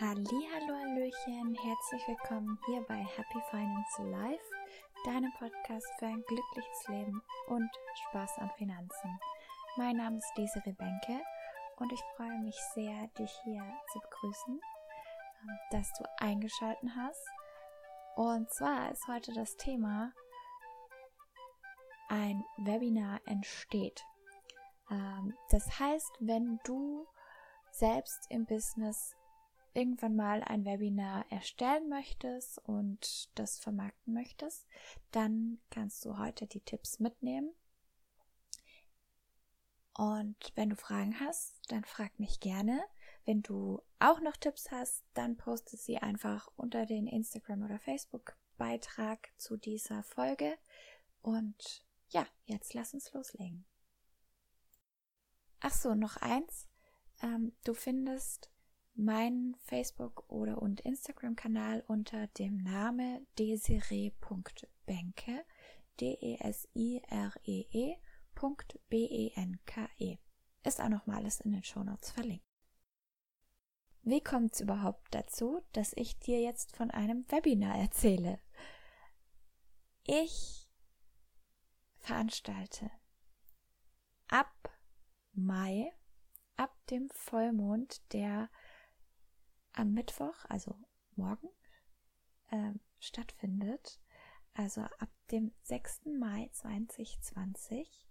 Hallo, Hallöchen, herzlich willkommen hier bei Happy Finance Life, deinem Podcast für ein glückliches Leben und Spaß an Finanzen. Mein Name ist Desiree Benke und ich freue mich sehr, dich hier zu begrüßen, ähm, dass du eingeschalten hast. Und zwar ist heute das Thema ein Webinar entsteht. Ähm, das heißt, wenn du selbst im Business irgendwann mal ein Webinar erstellen möchtest und das vermarkten möchtest, dann kannst du heute die Tipps mitnehmen. Und wenn du Fragen hast, dann frag mich gerne. Wenn du auch noch Tipps hast, dann poste sie einfach unter den Instagram- oder Facebook-Beitrag zu dieser Folge. Und ja, jetzt lass uns loslegen. Ach so, noch eins. Ähm, du findest meinen Facebook- oder und Instagram-Kanal unter dem Name desiree.benke, D-E-S-I-R-E-E. B-E-N-K-E. -E. Ist auch noch mal alles in den Shownotes verlinkt. Wie kommt es überhaupt dazu, dass ich dir jetzt von einem Webinar erzähle? Ich veranstalte ab Mai, ab dem Vollmond, der am Mittwoch, also morgen, äh, stattfindet, also ab dem 6. Mai 2020,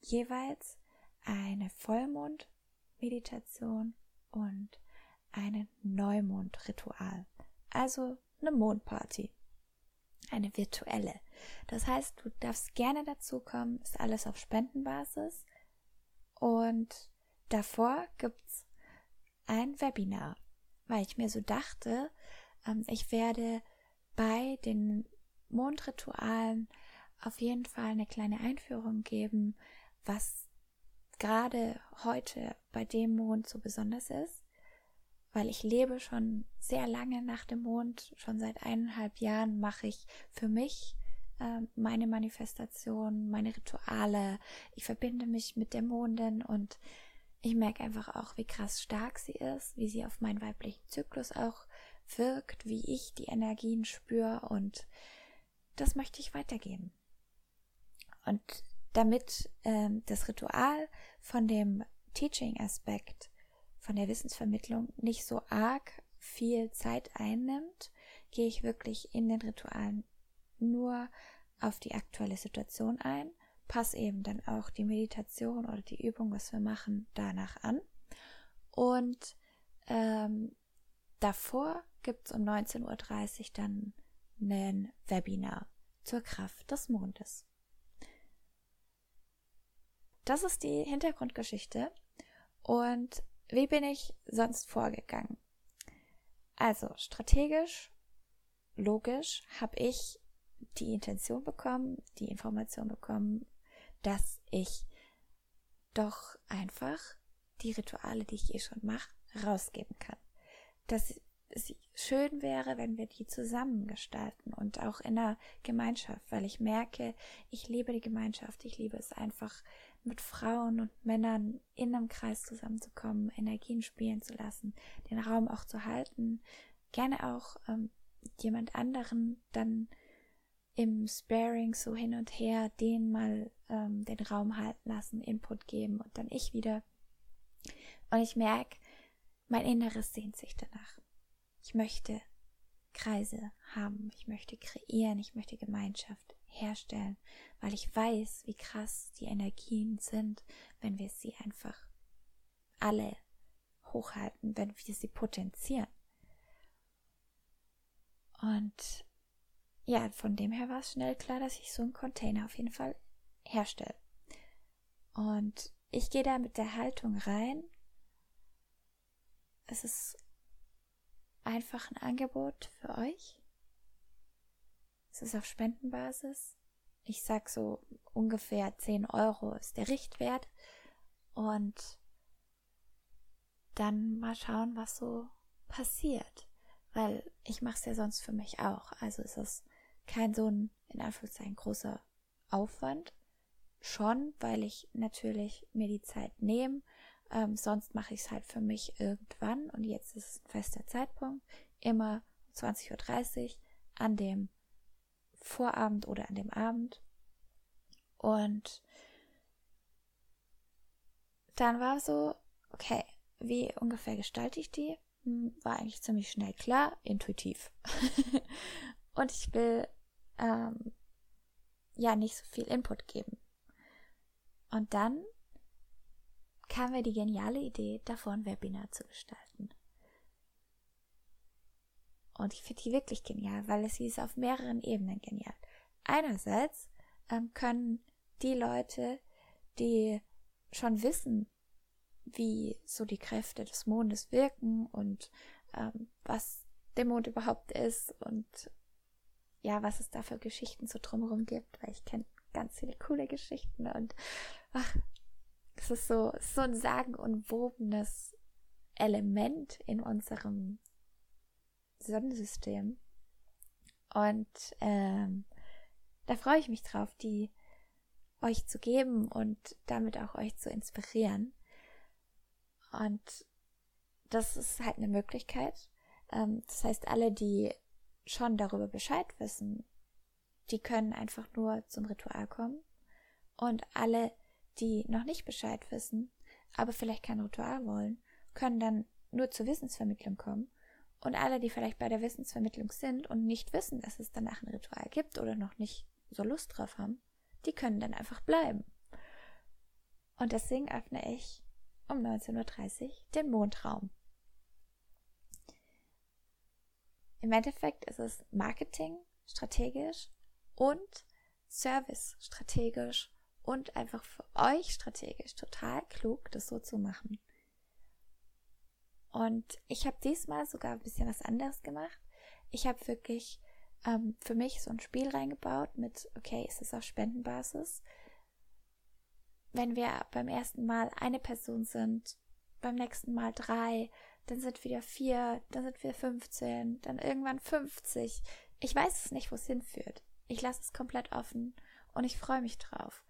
jeweils eine Vollmond-Meditation und ein Neumond-Ritual, also eine Mondparty, eine virtuelle. Das heißt, du darfst gerne dazukommen, ist alles auf Spendenbasis und davor gibt's ein Webinar weil ich mir so dachte, ähm, ich werde bei den Mondritualen auf jeden Fall eine kleine Einführung geben, was gerade heute bei dem Mond so besonders ist, weil ich lebe schon sehr lange nach dem Mond, schon seit eineinhalb Jahren mache ich für mich äh, meine Manifestation, meine Rituale, ich verbinde mich mit der Mondin und ich merke einfach auch, wie krass stark sie ist, wie sie auf meinen weiblichen Zyklus auch wirkt, wie ich die Energien spüre und das möchte ich weitergeben. Und damit ähm, das Ritual von dem Teaching-Aspekt, von der Wissensvermittlung nicht so arg viel Zeit einnimmt, gehe ich wirklich in den Ritualen nur auf die aktuelle Situation ein passe eben dann auch die Meditation oder die Übung, was wir machen, danach an. Und ähm, davor gibt es um 19.30 Uhr dann ein Webinar zur Kraft des Mondes. Das ist die Hintergrundgeschichte. Und wie bin ich sonst vorgegangen? Also strategisch, logisch habe ich die Intention bekommen, die Information bekommen, dass ich doch einfach die Rituale, die ich eh schon mache, rausgeben kann. Dass es schön wäre, wenn wir die zusammen gestalten und auch in der Gemeinschaft, weil ich merke, ich liebe die Gemeinschaft, ich liebe es einfach mit Frauen und Männern in einem Kreis zusammenzukommen, Energien spielen zu lassen, den Raum auch zu halten, gerne auch ähm, jemand anderen dann im Sparing so hin und her den mal ähm, den Raum halten lassen, Input geben und dann ich wieder. Und ich merke, mein Inneres sehnt sich danach. Ich möchte Kreise haben, ich möchte kreieren, ich möchte Gemeinschaft herstellen, weil ich weiß, wie krass die Energien sind, wenn wir sie einfach alle hochhalten, wenn wir sie potenzieren. Und ja, von dem her war es schnell klar, dass ich so einen Container auf jeden Fall herstelle. Und ich gehe da mit der Haltung rein. Es ist einfach ein Angebot für euch. Es ist auf Spendenbasis. Ich sag so ungefähr 10 Euro ist der Richtwert. Und dann mal schauen, was so passiert. Weil ich mache es ja sonst für mich auch. Also ist es kein so ein, in Anführungszeichen, großer Aufwand. Schon, weil ich natürlich mir die Zeit nehme, Ähm, sonst mache ich es halt für mich irgendwann und jetzt ist es ein fester Zeitpunkt, immer 20.30 Uhr an dem Vorabend oder an dem Abend. Und dann war so, okay, wie ungefähr gestalte ich die? Hm, war eigentlich ziemlich schnell klar, intuitiv. und ich will ähm, ja nicht so viel Input geben. Und dann kam mir die geniale Idee, davor ein Webinar zu gestalten. Und ich finde die wirklich genial, weil es ist auf mehreren Ebenen genial. Einerseits ähm, können die Leute, die schon wissen, wie so die Kräfte des Mondes wirken und ähm, was der Mond überhaupt ist und ja, was es da für Geschichten so drumherum gibt, weil ich kenne ganz viele coole Geschichten und ach, es ist so, so ein sagenumwobenes Element in unserem Sonnensystem. Und ähm, da freue ich mich drauf, die euch zu geben und damit auch euch zu inspirieren. Und das ist halt eine Möglichkeit. Ähm, das heißt, alle, die schon darüber Bescheid wissen, die können einfach nur zum Ritual kommen. Und alle, die noch nicht Bescheid wissen, aber vielleicht kein Ritual wollen, können dann nur zur Wissensvermittlung kommen. Und alle, die vielleicht bei der Wissensvermittlung sind und nicht wissen, dass es danach ein Ritual gibt oder noch nicht so Lust drauf haben, die können dann einfach bleiben. Und deswegen öffne ich um 19.30 Uhr den Mondraum. Im Endeffekt ist es Marketing strategisch und Service strategisch und einfach für euch strategisch total klug, das so zu machen. Und ich habe diesmal sogar ein bisschen was anderes gemacht. Ich habe wirklich ähm, für mich so ein Spiel reingebaut mit, okay, ist es auf Spendenbasis? Wenn wir beim ersten Mal eine Person sind, beim nächsten Mal drei, dann sind wieder vier, dann sind wir 15, dann irgendwann 50. Ich weiß es nicht, wo es hinführt. Ich lasse es komplett offen und ich freue mich drauf.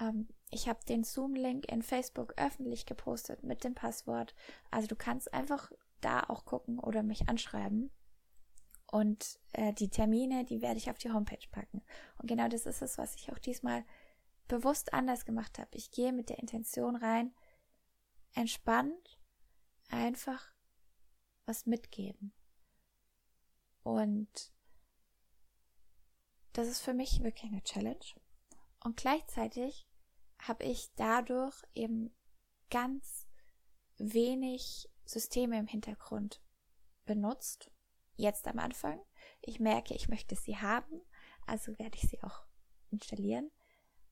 Ähm, ich habe den Zoom-Link in Facebook öffentlich gepostet mit dem Passwort. Also du kannst einfach da auch gucken oder mich anschreiben. Und äh, die Termine, die werde ich auf die Homepage packen. Und genau das ist es, was ich auch diesmal bewusst anders gemacht habe. Ich gehe mit der Intention rein, entspannt, einfach was mitgeben. Und das ist für mich wirklich eine Challenge. Und gleichzeitig habe ich dadurch eben ganz wenig Systeme im Hintergrund benutzt. Jetzt am Anfang. Ich merke, ich möchte sie haben, also werde ich sie auch installieren.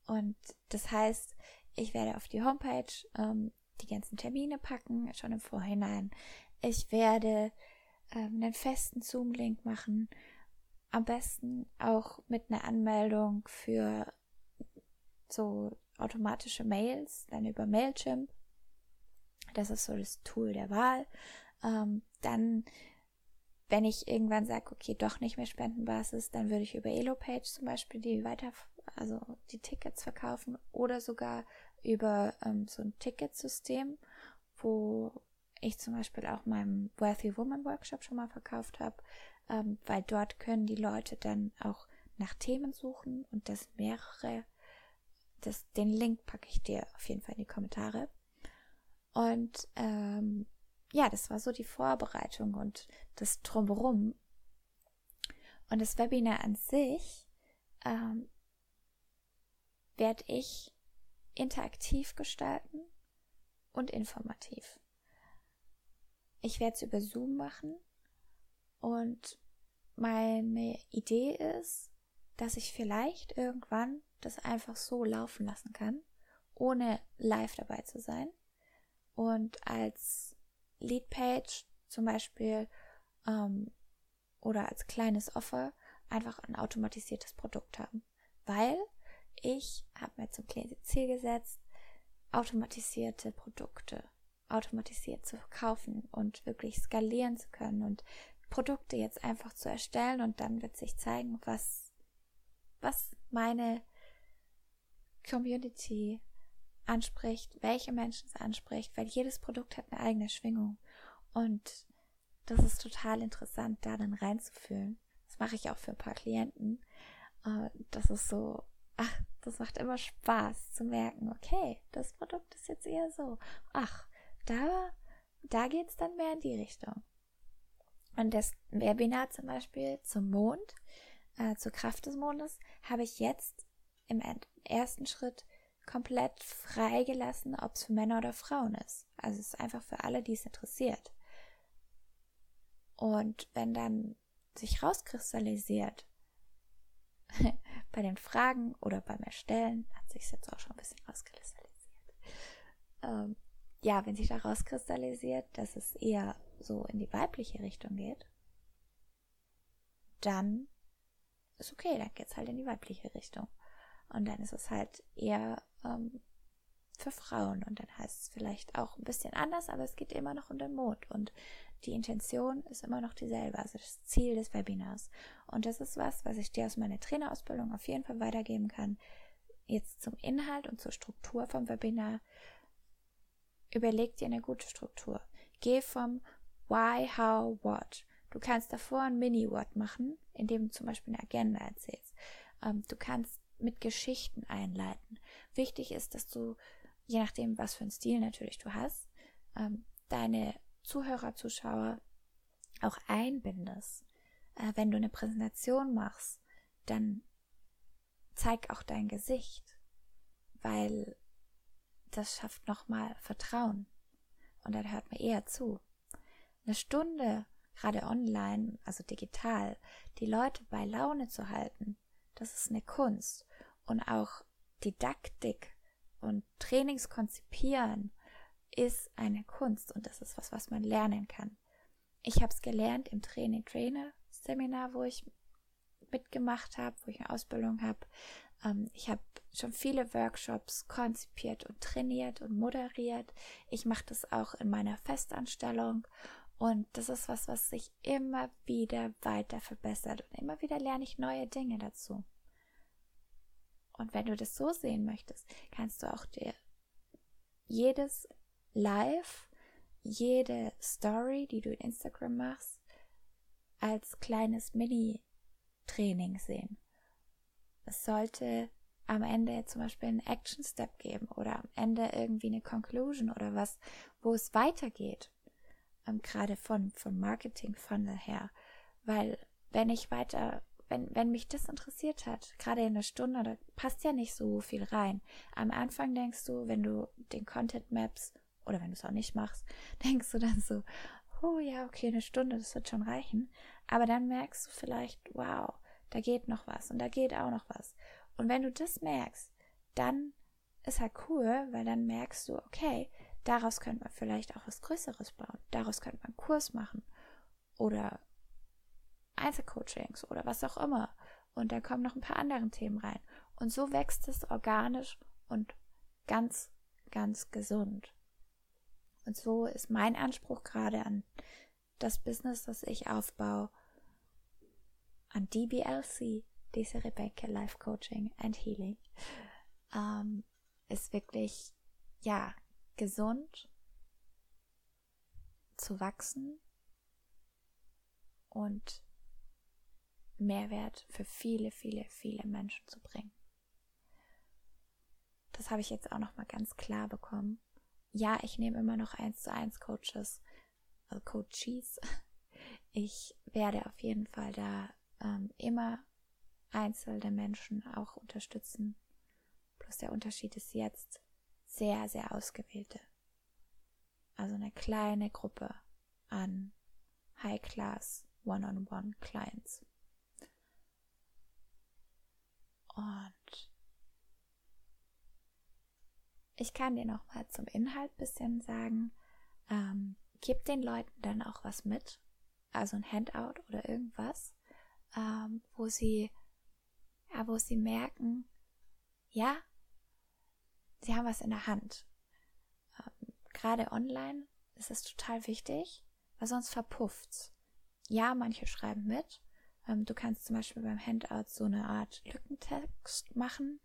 Und das heißt, ich werde auf die Homepage ähm, die ganzen Termine packen, schon im Vorhinein. Ich werde ähm, einen festen Zoom-Link machen. Am besten auch mit einer Anmeldung für so automatische Mails, dann über Mailchimp. Das ist so das Tool der Wahl. Ähm, dann, wenn ich irgendwann sage, okay, doch nicht mehr Spendenbasis, dann würde ich über Elopage zum Beispiel die weiter, also die Tickets verkaufen oder sogar über ähm, so ein Ticketsystem, wo ich zum Beispiel auch meinen Wealthy Woman Workshop schon mal verkauft habe, ähm, weil dort können die Leute dann auch nach Themen suchen und das mehrere das, den Link packe ich dir auf jeden Fall in die Kommentare. Und ähm, ja, das war so die Vorbereitung und das Drumherum. Und das Webinar an sich ähm, werde ich interaktiv gestalten und informativ. Ich werde es über Zoom machen und meine Idee ist, dass ich vielleicht irgendwann das einfach so laufen lassen kann, ohne live dabei zu sein. Und als Leadpage zum Beispiel ähm, oder als kleines Offer einfach ein automatisiertes Produkt haben. Weil ich habe mir zum Ziel gesetzt, automatisierte Produkte automatisiert zu verkaufen und wirklich skalieren zu können und Produkte jetzt einfach zu erstellen und dann wird sich zeigen, was, was meine Community anspricht, welche Menschen es anspricht, weil jedes Produkt hat eine eigene Schwingung. Und das ist total interessant, da dann reinzufühlen. Das mache ich auch für ein paar Klienten. Äh, das ist so, ach, das macht immer Spaß zu merken, okay, das Produkt ist jetzt eher so. Ach, da, da geht's dann mehr in die Richtung. Und das Webinar zum Beispiel zum Mond, äh, zur Kraft des Mondes, habe ich jetzt im ersten Schritt komplett freigelassen, ob es für Männer oder Frauen ist. Also es ist einfach für alle, die es interessiert. Und wenn dann sich rauskristallisiert, bei den Fragen oder beim Erstellen, hat sich jetzt auch schon ein bisschen rauskristallisiert. Ähm, ja, wenn sich da rauskristallisiert, dass es eher so in die weibliche Richtung geht, dann ist okay, dann geht's halt in die weibliche Richtung. Und dann ist es halt eher ähm, für Frauen. Und dann heißt es vielleicht auch ein bisschen anders, aber es geht immer noch um den Mond. Und die Intention ist immer noch dieselbe, also das Ziel des Webinars. Und das ist was, was ich dir aus meiner Trainerausbildung auf jeden Fall weitergeben kann. Jetzt zum Inhalt und zur Struktur vom Webinar. Überleg dir eine gute Struktur. Geh vom Why, How, What. Du kannst davor ein Mini-What machen, indem du zum Beispiel eine Agenda erzählst. Ähm, du kannst mit Geschichten einleiten. Wichtig ist, dass du, je nachdem, was für einen Stil natürlich du hast, ähm, deine Zuhörer, Zuschauer auch einbindest. Äh, wenn du eine Präsentation machst, dann zeig auch dein Gesicht, weil das schafft nochmal Vertrauen und dann hört man eher zu. Eine Stunde, gerade online, also digital, die Leute bei Laune zu halten, das ist eine Kunst. Und auch Didaktik und Trainings konzipieren ist eine Kunst und das ist was, was man lernen kann. Ich habe es gelernt im Training Trainer Seminar, wo ich mitgemacht habe, wo ich eine Ausbildung habe. Ähm, ich habe schon viele Workshops konzipiert und trainiert und moderiert. Ich mache das auch in meiner Festanstellung und das ist was, was sich immer wieder weiter verbessert und immer wieder lerne ich neue Dinge dazu. Und wenn du das so sehen möchtest, kannst du auch dir jedes Live, jede Story, die du in Instagram machst, als kleines Mini-Training sehen. Es sollte am Ende zum Beispiel einen Action Step geben oder am Ende irgendwie eine Conclusion oder was, wo es weitergeht. Ähm, gerade von, von Marketing Funnel her. Weil wenn ich weiter, wenn, wenn mich das interessiert hat, gerade in einer Stunde, da passt ja nicht so viel rein. Am Anfang denkst du, wenn du den Content Maps oder wenn du es auch nicht machst, denkst du dann so, oh ja, okay, eine Stunde, das wird schon reichen. Aber dann merkst du vielleicht, wow, da geht noch was und da geht auch noch was. Und wenn du das merkst, dann ist halt cool, weil dann merkst du, okay, daraus könnte man vielleicht auch was Größeres bauen. Daraus könnte man einen Kurs machen oder Einzelcoachings oder was auch immer. Und da kommen noch ein paar andere Themen rein. Und so wächst es organisch und ganz, ganz gesund. Und so ist mein Anspruch gerade an das Business, das ich aufbaue, an DBLC, diese Rebecca Life Coaching and Healing, ähm, ist wirklich, ja, gesund zu wachsen und Mehrwert für viele, viele, viele Menschen zu bringen. Das habe ich jetzt auch noch mal ganz klar bekommen ja, ich nehme immer noch eins zu eins Coaches, also Coaches. Ich werde auf jeden Fall da ähm, immer einzelne Menschen auch unterstützen. Plus der Unterschied ist jetzt sehr, sehr ausgewählte. Also eine kleine Gruppe an High-Class One-on-One Clients. Und ich kann dir noch mal zum Inhalt bisschen sagen. Ähm, gib den Leuten dann auch was mit, also ein Handout oder irgendwas, ähm, wo sie, ja, wo sie merken, ja, sie haben was in der Hand. Ähm, Gerade online ist es total wichtig, weil sonst verpufft's. Ja, manche schreiben mit. Ähm, du kannst zum Beispiel beim Handout so eine Art Lückentext machen.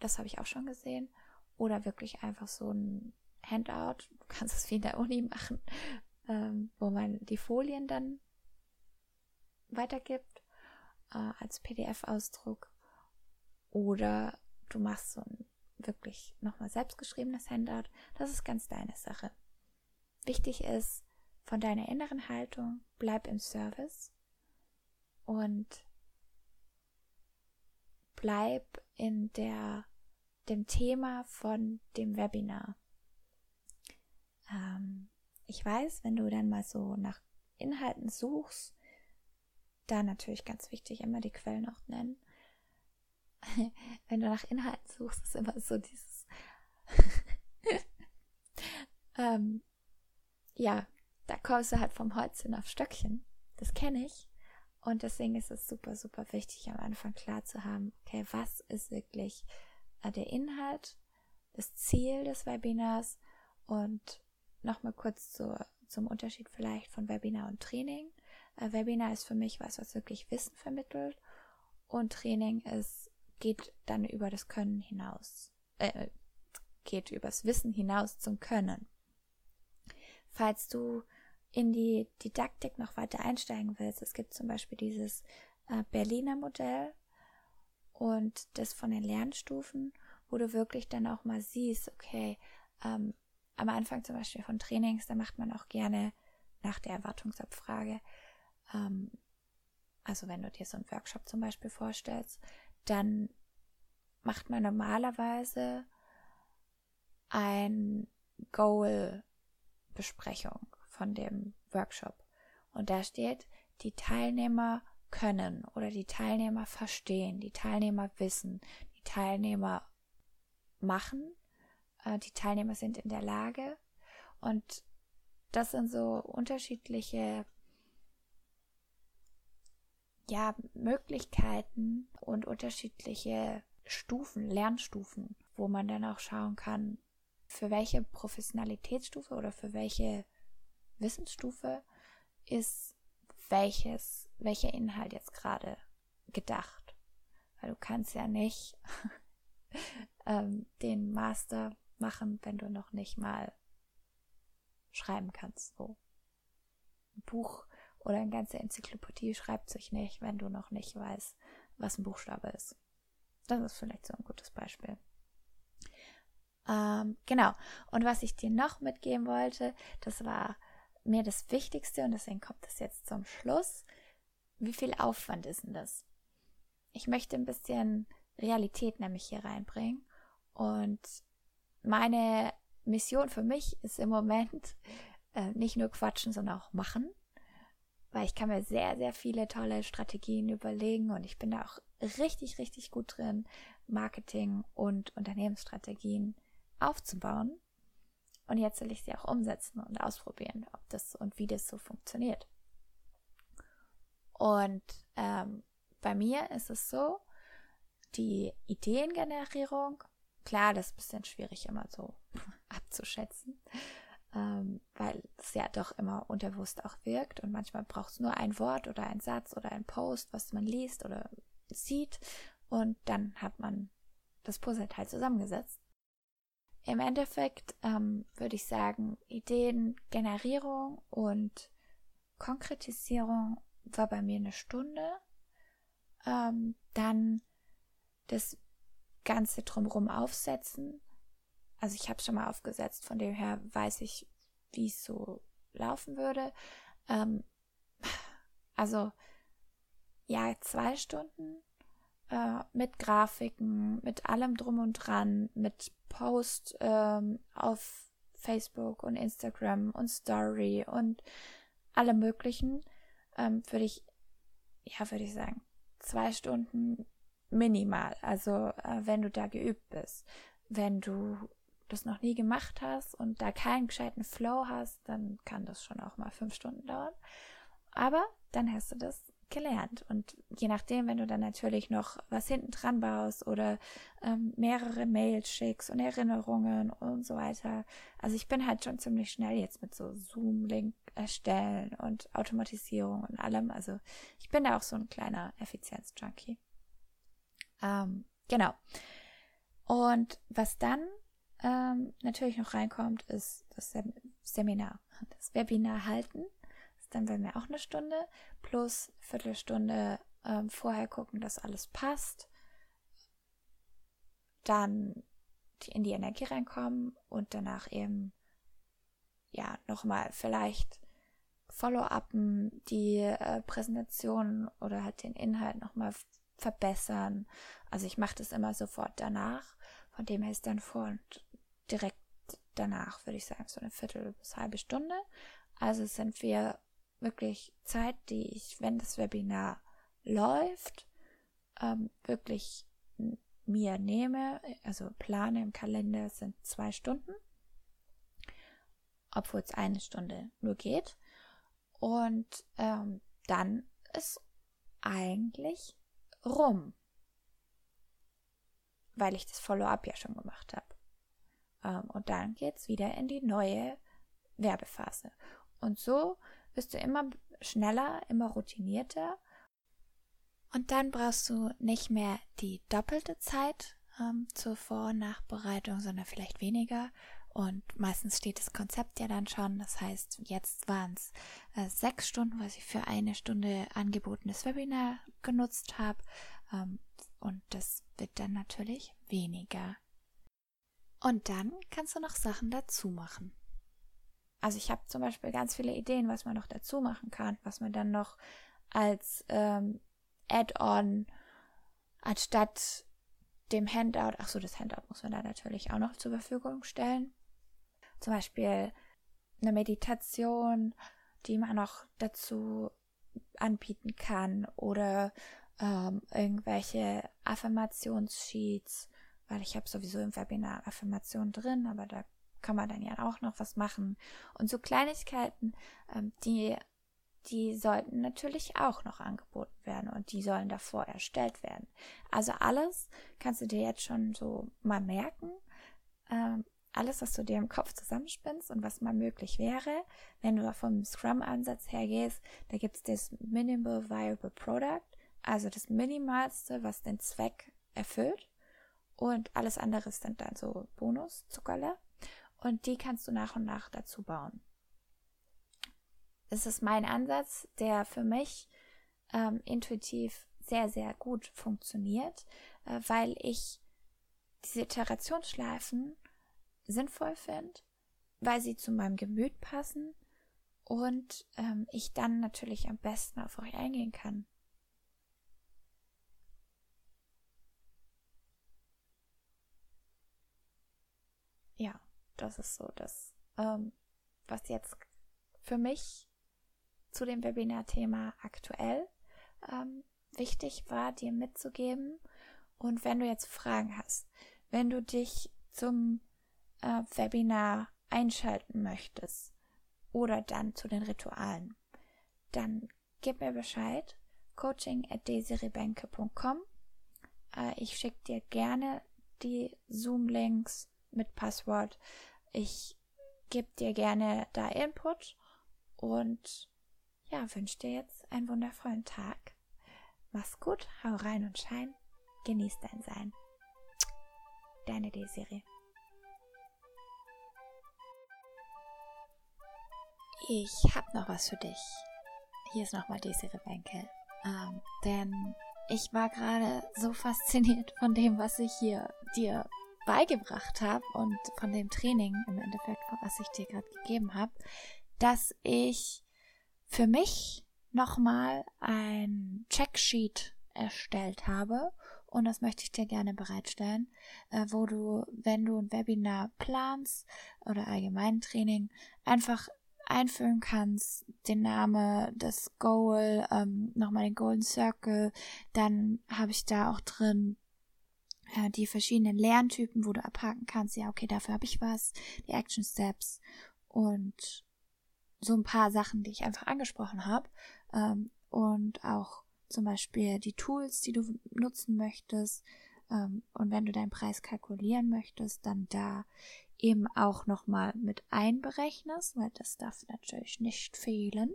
Das habe ich auch schon gesehen. oder wirklich einfach so ein Handout. Du kannst es wie in der Uni machen, ähm, wo man die Folien dann weitergibt äh, als PDF-Ausdruck. Oder du machst so ein wirklich nochmal selbstgeschriebenes Handout. Das ist ganz deine Sache. Wichtig ist, von deiner inneren Haltung, bleib im Service und bleib in der, dem Thema von dem Webinar. Ähm, ich weiß, wenn du dann mal so nach Inhalten suchst, da natürlich ganz wichtig immer die Quellen auch nennen. wenn du nach Inhalten suchst, ist immer so dieses ähm, ja, da kommst du halt vom Holzchen auf Stöckchen. Das kenne ich. Und deswegen ist es super, super wichtig, am Anfang klar zu haben, okay, was ist wirklich äh, der Inhalt, das Ziel des Webinars und nochmal kurz zu, zum Unterschied vielleicht von Webinar und Training. Äh, Webinar ist für mich was, was wirklich Wissen vermittelt und Training ist, geht dann über das Können hinaus, äh, geht übers Wissen hinaus zum Können. Falls du in die Didaktik noch weiter einsteigen willst, es gibt zum Beispiel dieses äh, Berliner Modell und das von den Lernstufen, wo du wirklich dann auch mal siehst, okay, ähm, am Anfang zum Beispiel von Trainings, da macht man auch gerne nach der Erwartungsabfrage, ähm, also wenn du dir so einen Workshop zum Beispiel vorstellst, dann macht man normalerweise ein Goal-Besprechung von dem Workshop. Und da steht, die Teilnehmer können oder die Teilnehmer verstehen, die Teilnehmer wissen, die Teilnehmer machen, äh, die Teilnehmer sind in der Lage. Und das sind so unterschiedliche ja, Möglichkeiten und unterschiedliche Stufen, Lernstufen, wo man dann auch schauen kann, für welche Professionalitätsstufe oder für welche Wissensstufe ist welches, welcher Inhalt jetzt gerade gedacht. Weil du kannst ja nicht ähm, den Master machen, wenn du noch nicht mal schreiben kannst. So. Ein Buch oder eine ganze Enzyklopädie schreibt sich nicht, wenn du noch nicht weißt, was ein Buchstabe ist. Das ist vielleicht so ein gutes Beispiel. Ähm, genau. Und was ich dir noch mitgeben wollte, das war mir das Wichtigste und deswegen kommt das jetzt zum Schluss. Wie viel Aufwand ist denn das? Ich möchte ein bisschen Realität nämlich hier reinbringen und meine Mission für mich ist im Moment äh, nicht nur quatschen, sondern auch machen, weil ich kann mir sehr, sehr viele tolle Strategien überlegen und ich bin da auch richtig, richtig gut drin, Marketing und Unternehmensstrategien aufzubauen. Und jetzt will ich sie auch umsetzen und ausprobieren, ob das und wie das so funktioniert. Und ähm, bei mir ist es so, die Ideengenerierung, klar, das ist ein bisschen schwierig immer so abzuschätzen, ähm, weil es ja doch immer unterbewusst auch wirkt und manchmal braucht es nur ein Wort oder ein Satz oder ein Post, was man liest oder sieht und dann hat man das Puzzleteil zusammengesetzt. Im Endeffekt ähm, würde ich sagen, Ideengenerierung und Konkretisierung war bei mir eine Stunde. Ähm, dann das Ganze drumherum aufsetzen. Also ich habe schon mal aufgesetzt, von dem her weiß ich, wie es so laufen würde. Ähm, also ja, zwei Stunden äh, mit Grafiken, mit allem drum und dran, mit Post ähm, auf Facebook und Instagram und Story und alle möglichen, ähm, würde ich, ja, würde ich sagen, zwei Stunden minimal. Also äh, wenn du da geübt bist. Wenn du das noch nie gemacht hast und da keinen gescheiten Flow hast, dann kann das schon auch mal fünf Stunden dauern. Aber dann hast du das gelernt. Und je nachdem, wenn du dann natürlich noch was hinten dran baust oder ähm, mehrere Mails schickst und Erinnerungen und so weiter. Also ich bin halt schon ziemlich schnell jetzt mit so Zoom-Link erstellen und Automatisierung und allem. Also ich bin da auch so ein kleiner Effizienz-Junkie. Ähm, genau. Und was dann ähm, natürlich noch reinkommt, ist das Sem Seminar, das Webinar halten. Ist dann bei mir auch eine Stunde plus Viertelstunde ähm, vorher gucken, dass alles passt. Dann in die Energie reinkommen und danach eben ja nochmal vielleicht Follow-upen, die äh, Präsentation oder halt den Inhalt nochmal verbessern. Also ich mache das immer sofort danach. Von dem her ist dann vor und direkt danach, würde ich sagen, so eine Viertel bis halbe Stunde. Also sind wir wirklich Zeit, die ich, wenn das Webinar läuft, ähm, wirklich mir nehme, also plane im Kalender sind zwei Stunden, obwohl es eine Stunde nur geht. Und ähm, dann ist eigentlich rum, weil ich das Follow-up ja schon gemacht habe. Ähm, und dann geht es wieder in die neue Werbephase. Und so bist du immer schneller, immer routinierter. Und dann brauchst du nicht mehr die doppelte Zeit ähm, zur Vor- und Nachbereitung, sondern vielleicht weniger. Und meistens steht das Konzept ja dann schon. Das heißt, jetzt waren es äh, sechs Stunden, was ich für eine Stunde angebotenes Webinar genutzt habe. Ähm, und das wird dann natürlich weniger. Und dann kannst du noch Sachen dazu machen. Also ich habe zum Beispiel ganz viele Ideen, was man noch dazu machen kann, was man dann noch als ähm, Add-on anstatt dem Handout, ach so, das Handout muss man da natürlich auch noch zur Verfügung stellen. Zum Beispiel eine Meditation, die man noch dazu anbieten kann oder ähm, irgendwelche Affirmationssheets, weil ich habe sowieso im Webinar Affirmationen drin, aber da kann man dann ja auch noch was machen. Und so Kleinigkeiten, ähm, die, die sollten natürlich auch noch angeboten werden und die sollen davor erstellt werden. Also alles kannst du dir jetzt schon so mal merken. Ähm, alles, was du dir im Kopf zusammenspinnst und was mal möglich wäre, wenn du vom Scrum-Ansatz her gehst, da gibt es das Minimal Viable Product, also das Minimalste, was den Zweck erfüllt. Und alles andere ist dann, so Bonus, Zuckerle. Und die kannst du nach und nach dazu bauen. Das ist mein Ansatz, der für mich ähm, intuitiv sehr, sehr gut funktioniert, äh, weil ich diese Iterationsschleifen sinnvoll finde, weil sie zu meinem Gemüt passen und ähm, ich dann natürlich am besten auf euch eingehen kann. Ja, das ist so das, ähm, was jetzt für mich zu dem Webinar-Thema aktuell ähm, wichtig war, dir mitzugeben. Und wenn du jetzt Fragen hast, wenn du dich zum äh, Webinar einschalten möchtest oder dann zu den Ritualen, dann gib mir Bescheid. coaching at desirebenke.com. Äh, ich schicke dir gerne die Zoom-Links mit Passwort. Ich gebe dir gerne da Input und ja, wünsche dir jetzt einen wundervollen Tag. Mach's gut, hau rein und schein. Genieß dein Sein. Deine Desiree. Ich hab noch was für dich. Hier ist nochmal Desiree Benkel. Ähm, denn ich war gerade so fasziniert von dem, was ich hier dir beigebracht habe und von dem Training im Endeffekt, was ich dir gerade gegeben habe, dass ich für mich nochmal ein Checksheet erstellt habe. Und das möchte ich dir gerne bereitstellen, äh, wo du, wenn du ein Webinar planst oder allgemein Training, einfach einfüllen kannst, den Name, das Goal, ähm, nochmal den Golden Circle, dann habe ich da auch drin äh, die verschiedenen Lerntypen, wo du abhaken kannst, ja, okay, dafür habe ich was, die Action Steps und so ein paar Sachen, die ich einfach angesprochen habe. Ähm, und auch zum Beispiel die Tools, die du nutzen möchtest. Ähm, und wenn du deinen Preis kalkulieren möchtest, dann da eben auch nochmal mit einberechnest, weil das darf natürlich nicht fehlen.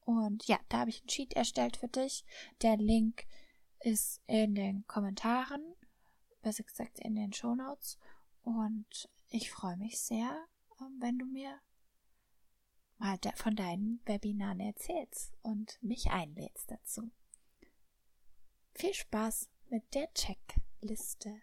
Und ja, da habe ich einen Sheet erstellt für dich. Der Link ist in den Kommentaren besser gesagt in den Show Notes. Und ich freue mich sehr, ähm, wenn du mir mal von deinen Webinaren erzählst und mich einlädst dazu. Viel Spaß mit der Checkliste.